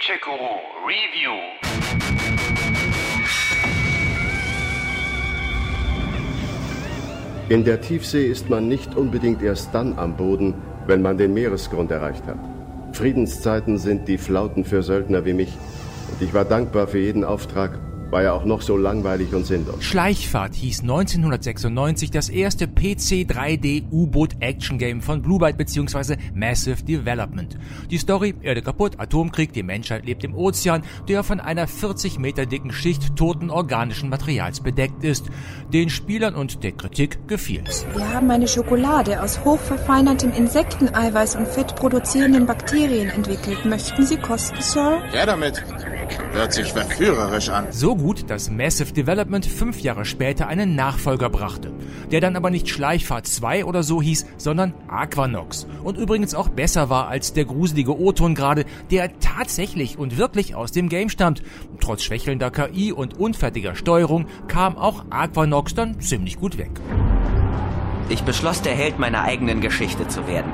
Gencheck-Guru Review. In der Tiefsee ist man nicht unbedingt erst dann am Boden, wenn man den Meeresgrund erreicht hat. Friedenszeiten sind die Flauten für Söldner wie mich. Und ich war dankbar für jeden Auftrag, war ja auch noch so langweilig und sinnlos. Schleichfahrt hieß 1996 das erste PC 3D U-Boot Action Game von Blue Byte bzw. Massive Development. Die Story, Erde kaputt, Atomkrieg, die Menschheit lebt im Ozean, der von einer 40 Meter dicken Schicht toten organischen Materials bedeckt ist. Den Spielern und der Kritik gefiel's. Wir haben eine Schokolade aus hochverfeinertem Insekteneiweiß und Fett produzierenden Bakterien entwickelt. Möchten Sie kosten, Sir? Ja, damit. Hört sich verführerisch an. So gut, dass Massive Development fünf Jahre später einen Nachfolger brachte, der dann aber nicht Schleichfahrt 2 oder so hieß, sondern Aquanox und übrigens auch besser war als der gruselige O-Ton gerade, der tatsächlich und wirklich aus dem Game stammt. Trotz schwächelnder KI und unfertiger Steuerung kam auch Aquanox dann ziemlich gut weg. Ich beschloss, der Held meiner eigenen Geschichte zu werden.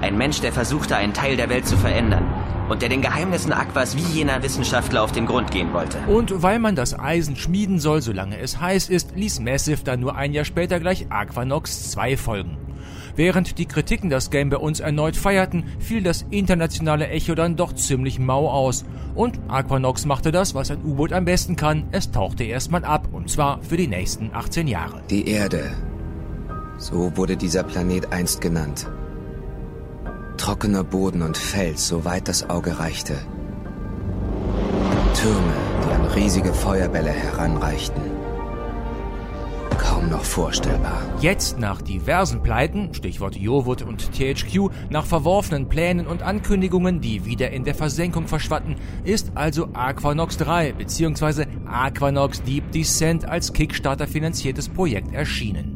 Ein Mensch, der versuchte, einen Teil der Welt zu verändern und der den Geheimnissen Aquas wie jener Wissenschaftler auf den Grund gehen wollte. Und weil man das Eisen schmieden soll, solange es heiß ist, ließ Massive dann nur ein Jahr später gleich Aquanox 2 folgen. Während die Kritiken das Game bei uns erneut feierten, fiel das internationale Echo dann doch ziemlich mau aus. Und Aquanox machte das, was ein U-Boot am besten kann, es tauchte erstmal ab, und zwar für die nächsten 18 Jahre. Die Erde. So wurde dieser Planet einst genannt. Trockener Boden und Fels, soweit das Auge reichte. Türme, die an riesige Feuerbälle heranreichten. Kaum noch vorstellbar. Jetzt nach diversen Pleiten, Stichwort Jowut und THQ, nach verworfenen Plänen und Ankündigungen, die wieder in der Versenkung verschwatten, ist also Aquanox 3 bzw. Aquanox Deep Descent als Kickstarter finanziertes Projekt erschienen.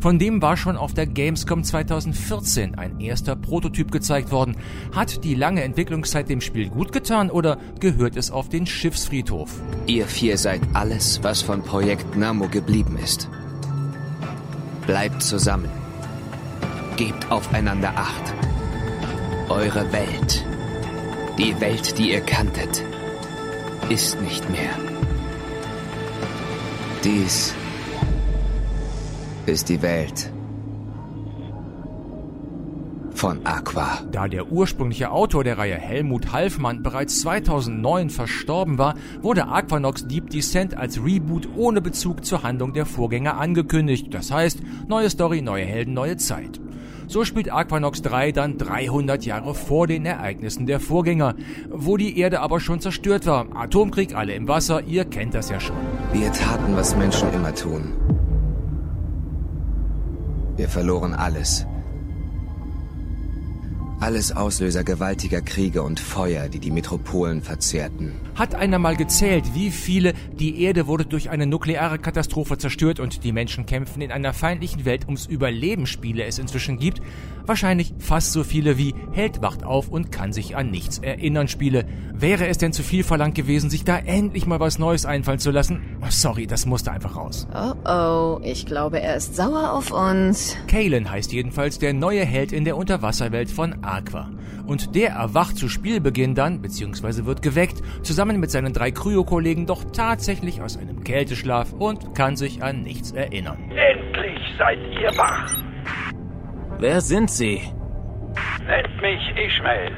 Von dem war schon auf der Gamescom 2014 ein erster Prototyp gezeigt worden. Hat die lange Entwicklungszeit dem Spiel gut getan oder gehört es auf den Schiffsfriedhof? Ihr vier seid alles, was von Projekt Namo geblieben ist. Bleibt zusammen. Gebt aufeinander Acht. Eure Welt, die Welt, die ihr kanntet, ist nicht mehr. Dies ist die Welt von Aqua. Da der ursprüngliche Autor der Reihe Helmut Halfmann bereits 2009 verstorben war, wurde Aquanox Deep Descent als Reboot ohne Bezug zur Handlung der Vorgänger angekündigt. Das heißt, neue Story, neue Helden, neue Zeit. So spielt Aquanox 3 dann 300 Jahre vor den Ereignissen der Vorgänger, wo die Erde aber schon zerstört war. Atomkrieg, alle im Wasser, ihr kennt das ja schon. Wir taten, was Menschen immer tun. Wir verloren alles. Alles Auslöser gewaltiger Kriege und Feuer, die die Metropolen verzehrten. Hat einer mal gezählt, wie viele die Erde wurde durch eine nukleare Katastrophe zerstört und die Menschen kämpfen in einer feindlichen Welt ums Überleben Spiele es inzwischen gibt? Wahrscheinlich fast so viele wie Held wacht auf und kann sich an nichts erinnern Spiele. Wäre es denn zu viel verlangt gewesen, sich da endlich mal was Neues einfallen zu lassen? Sorry, das musste einfach raus. Oh oh, ich glaube, er ist sauer auf uns. Kalen heißt jedenfalls der neue Held in der Unterwasserwelt von Aqua. Und der erwacht zu Spielbeginn dann, beziehungsweise wird geweckt, zusammen mit seinen drei Kryo-Kollegen doch tatsächlich aus einem Kälteschlaf und kann sich an nichts erinnern. Endlich seid ihr wach. Wer sind Sie? Nennt mich Ishmael.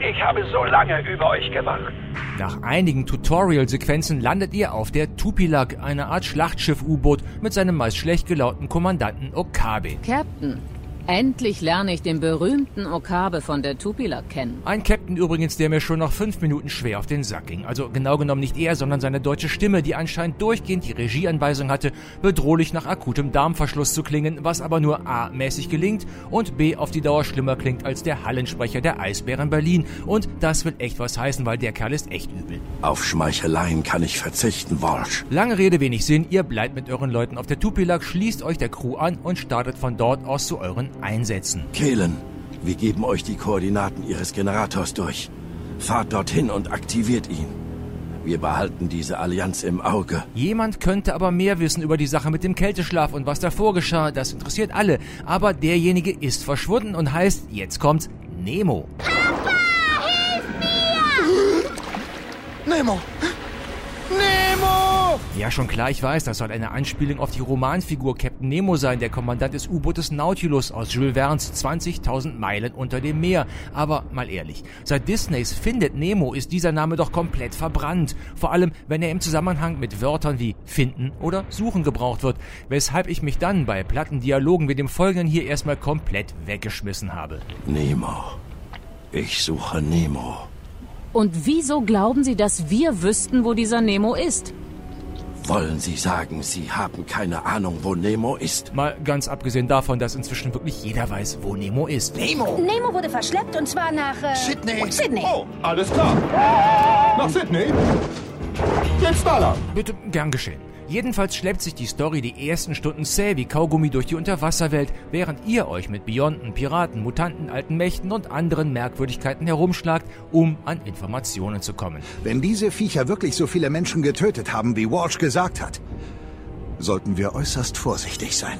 Ich habe so lange über euch gewacht. Nach einigen Tutorial-Sequenzen landet ihr auf der Tupilak, eine Art Schlachtschiff-U-Boot mit seinem meist schlecht gelaunten Kommandanten Okabe. Captain, endlich lerne ich den berühmten Okabe von der Tupila kennen. Ein Captain übrigens, der mir schon nach fünf Minuten schwer auf den Sack ging. Also genau genommen nicht er, sondern seine deutsche Stimme, die anscheinend durchgehend die Regieanweisung hatte, bedrohlich nach akutem Darmverschluss zu klingen, was aber nur A mäßig gelingt und B auf die Dauer schlimmer klingt als der Hallensprecher der Eisbären Berlin. Und das will echt was heißen, weil der Kerl ist echt übel. Auf Schmeicheleien kann ich verzichten, Walsh. Lange Rede, wenig Sinn. Ihr bleibt mit euren Leuten auf der Tupilak, schließt euch der Crew an und startet von dort aus zu euren Einsätzen. Kehlen, wir geben euch die Koordinaten Ihres Generators durch. Fahrt dorthin und aktiviert ihn. Wir behalten diese Allianz im Auge. Jemand könnte aber mehr wissen über die Sache mit dem Kälteschlaf und was davor geschah. Das interessiert alle. Aber derjenige ist verschwunden und heißt, jetzt kommt Nemo. Nemo! Nemo! Ja, schon klar, ich weiß, das soll eine Anspielung auf die Romanfigur Captain Nemo sein, der Kommandant des U-Bootes Nautilus aus Jules Verne's 20.000 Meilen unter dem Meer. Aber mal ehrlich, seit Disneys Findet Nemo ist dieser Name doch komplett verbrannt. Vor allem, wenn er im Zusammenhang mit Wörtern wie finden oder suchen gebraucht wird, weshalb ich mich dann bei platten Dialogen wie dem folgenden hier erstmal komplett weggeschmissen habe. Nemo. Ich suche Nemo. Und wieso glauben Sie, dass wir wüssten, wo dieser Nemo ist? Wollen Sie sagen, Sie haben keine Ahnung, wo Nemo ist? Mal ganz abgesehen davon, dass inzwischen wirklich jeder weiß, wo Nemo ist. Nemo! Nemo wurde verschleppt und zwar nach... Äh, Sydney! Sydney! Oh, alles klar. Nach Sydney? Jetzt da lang. Bitte, gern geschehen. Jedenfalls schleppt sich die Story die ersten Stunden zäh wie Kaugummi durch die Unterwasserwelt, während ihr euch mit Bionten, Piraten, Mutanten, alten Mächten und anderen Merkwürdigkeiten herumschlagt, um an Informationen zu kommen. Wenn diese Viecher wirklich so viele Menschen getötet haben, wie Walsh gesagt hat, sollten wir äußerst vorsichtig sein.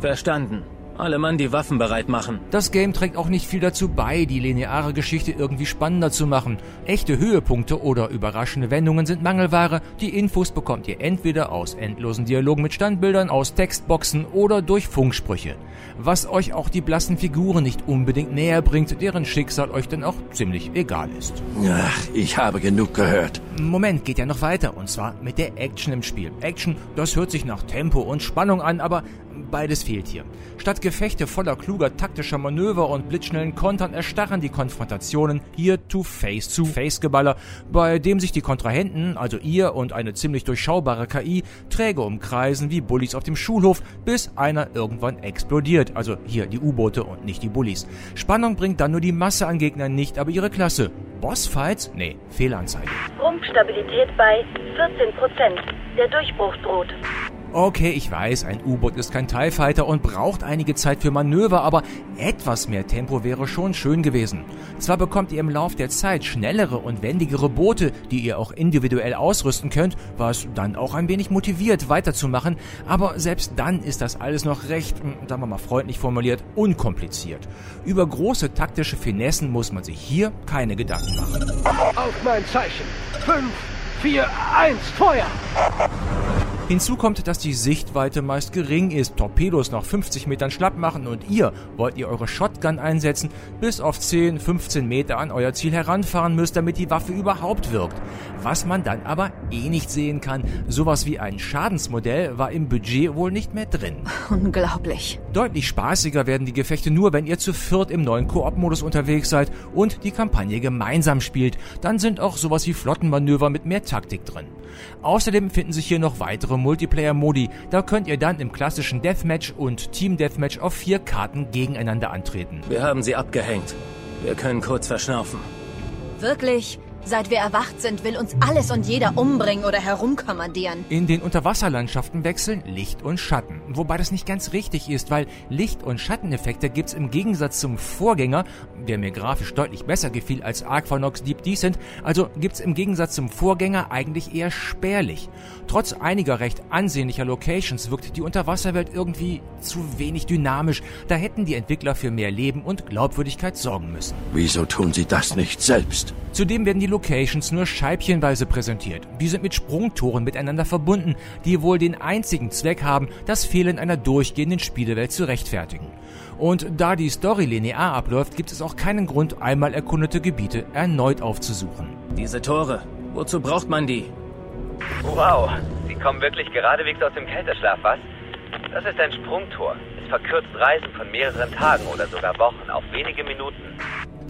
Verstanden. Alle Mann die Waffen bereit machen. Das Game trägt auch nicht viel dazu bei, die lineare Geschichte irgendwie spannender zu machen. Echte Höhepunkte oder überraschende Wendungen sind Mangelware. Die Infos bekommt ihr entweder aus endlosen Dialogen mit Standbildern, aus Textboxen oder durch Funksprüche. Was euch auch die blassen Figuren nicht unbedingt näher bringt, deren Schicksal euch dann auch ziemlich egal ist. Ach, ich habe genug gehört. Moment, geht ja noch weiter. Und zwar mit der Action im Spiel. Action, das hört sich nach Tempo und Spannung an, aber beides fehlt hier. Statt Gefechte voller kluger taktischer Manöver und blitzschnellen Kontern erstarren die Konfrontationen hier to face zu face Geballer, bei dem sich die Kontrahenten, also ihr und eine ziemlich durchschaubare KI, träge umkreisen wie Bullies auf dem Schulhof, bis einer irgendwann explodiert. Also hier die U-Boote und nicht die Bullies. Spannung bringt dann nur die Masse an Gegnern nicht, aber ihre Klasse. Bossfights? Nee, Fehlanzeige. Rumpfstabilität bei 14 Prozent. Der Durchbruch droht. Okay, ich weiß, ein U-Boot ist kein TIE Fighter und braucht einige Zeit für Manöver, aber etwas mehr Tempo wäre schon schön gewesen. Zwar bekommt ihr im Lauf der Zeit schnellere und wendigere Boote, die ihr auch individuell ausrüsten könnt, was dann auch ein wenig motiviert weiterzumachen, aber selbst dann ist das alles noch recht, hm, sagen wir mal freundlich formuliert, unkompliziert. Über große taktische Finessen muss man sich hier keine Gedanken machen. Auf mein Zeichen. 5, 4, 1, Feuer! Hinzu kommt, dass die Sichtweite meist gering ist, Torpedos nach 50 Metern schlapp machen und ihr, wollt ihr eure Shotgun einsetzen, bis auf 10, 15 Meter an euer Ziel heranfahren müsst, damit die Waffe überhaupt wirkt. Was man dann aber eh nicht sehen kann. Sowas wie ein Schadensmodell war im Budget wohl nicht mehr drin. Unglaublich. Deutlich spaßiger werden die Gefechte nur, wenn ihr zu viert im neuen Koop-Modus unterwegs seid und die Kampagne gemeinsam spielt. Dann sind auch sowas wie Flottenmanöver mit mehr Taktik drin. Außerdem finden sich hier noch weitere Multiplayer-Modi. Da könnt ihr dann im klassischen Deathmatch und Team Deathmatch auf vier Karten gegeneinander antreten. Wir haben sie abgehängt. Wir können kurz verschnaufen. Wirklich? Seit wir erwacht sind, will uns alles und jeder umbringen oder herumkommandieren. In den Unterwasserlandschaften wechseln Licht und Schatten. Wobei das nicht ganz richtig ist, weil Licht- und Schatteneffekte gibt's im Gegensatz zum Vorgänger, der mir grafisch deutlich besser gefiel als Aquanox Deep Decent, also gibt's im Gegensatz zum Vorgänger eigentlich eher spärlich. Trotz einiger recht ansehnlicher Locations wirkt die Unterwasserwelt irgendwie zu wenig dynamisch. Da hätten die Entwickler für mehr Leben und Glaubwürdigkeit sorgen müssen. Wieso tun sie das nicht selbst? Zudem werden die Locations nur scheibchenweise präsentiert. Die sind mit Sprungtoren miteinander verbunden, die wohl den einzigen Zweck haben, das Fehlen einer durchgehenden Spielewelt zu rechtfertigen. Und da die Story linear abläuft, gibt es auch keinen Grund, einmal erkundete Gebiete erneut aufzusuchen. Diese Tore, wozu braucht man die? Wow, Sie kommen wirklich geradewegs aus dem Kälteschlaf, was? Das ist ein Sprungtor. Es verkürzt Reisen von mehreren Tagen oder sogar Wochen auf wenige Minuten.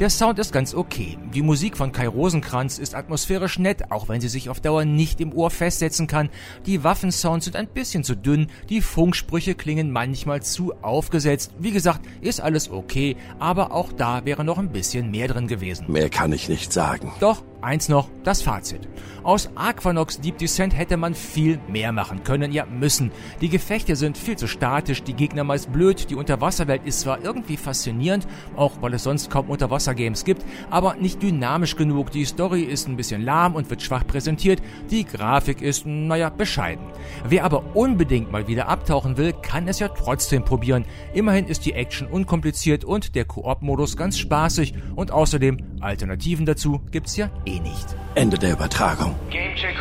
Der Sound ist ganz okay. Die Musik von Kai Rosenkranz ist atmosphärisch nett, auch wenn sie sich auf Dauer nicht im Ohr festsetzen kann. Die Waffensounds sind ein bisschen zu dünn, die Funksprüche klingen manchmal zu aufgesetzt. Wie gesagt, ist alles okay, aber auch da wäre noch ein bisschen mehr drin gewesen. Mehr kann ich nicht sagen. Doch, eins noch, das Fazit. Aus Aquanox Deep Descent hätte man viel mehr machen können, ja müssen. Die Gefechte sind viel zu statisch, die Gegner meist blöd, die Unterwasserwelt ist zwar irgendwie faszinierend, auch weil es sonst kaum Unterwassergames gibt, aber nicht dynamisch genug. Die Story ist ein bisschen lahm und wird schwach präsentiert, die Grafik ist, naja, bescheiden. Wer aber unbedingt mal wieder abtauchen will, kann es ja trotzdem probieren. Immerhin ist die Action unkompliziert und der Koop-Modus ganz spaßig und außerdem Alternativen dazu gibt's ja eh nicht. Ende der Übertragung. Gamecheck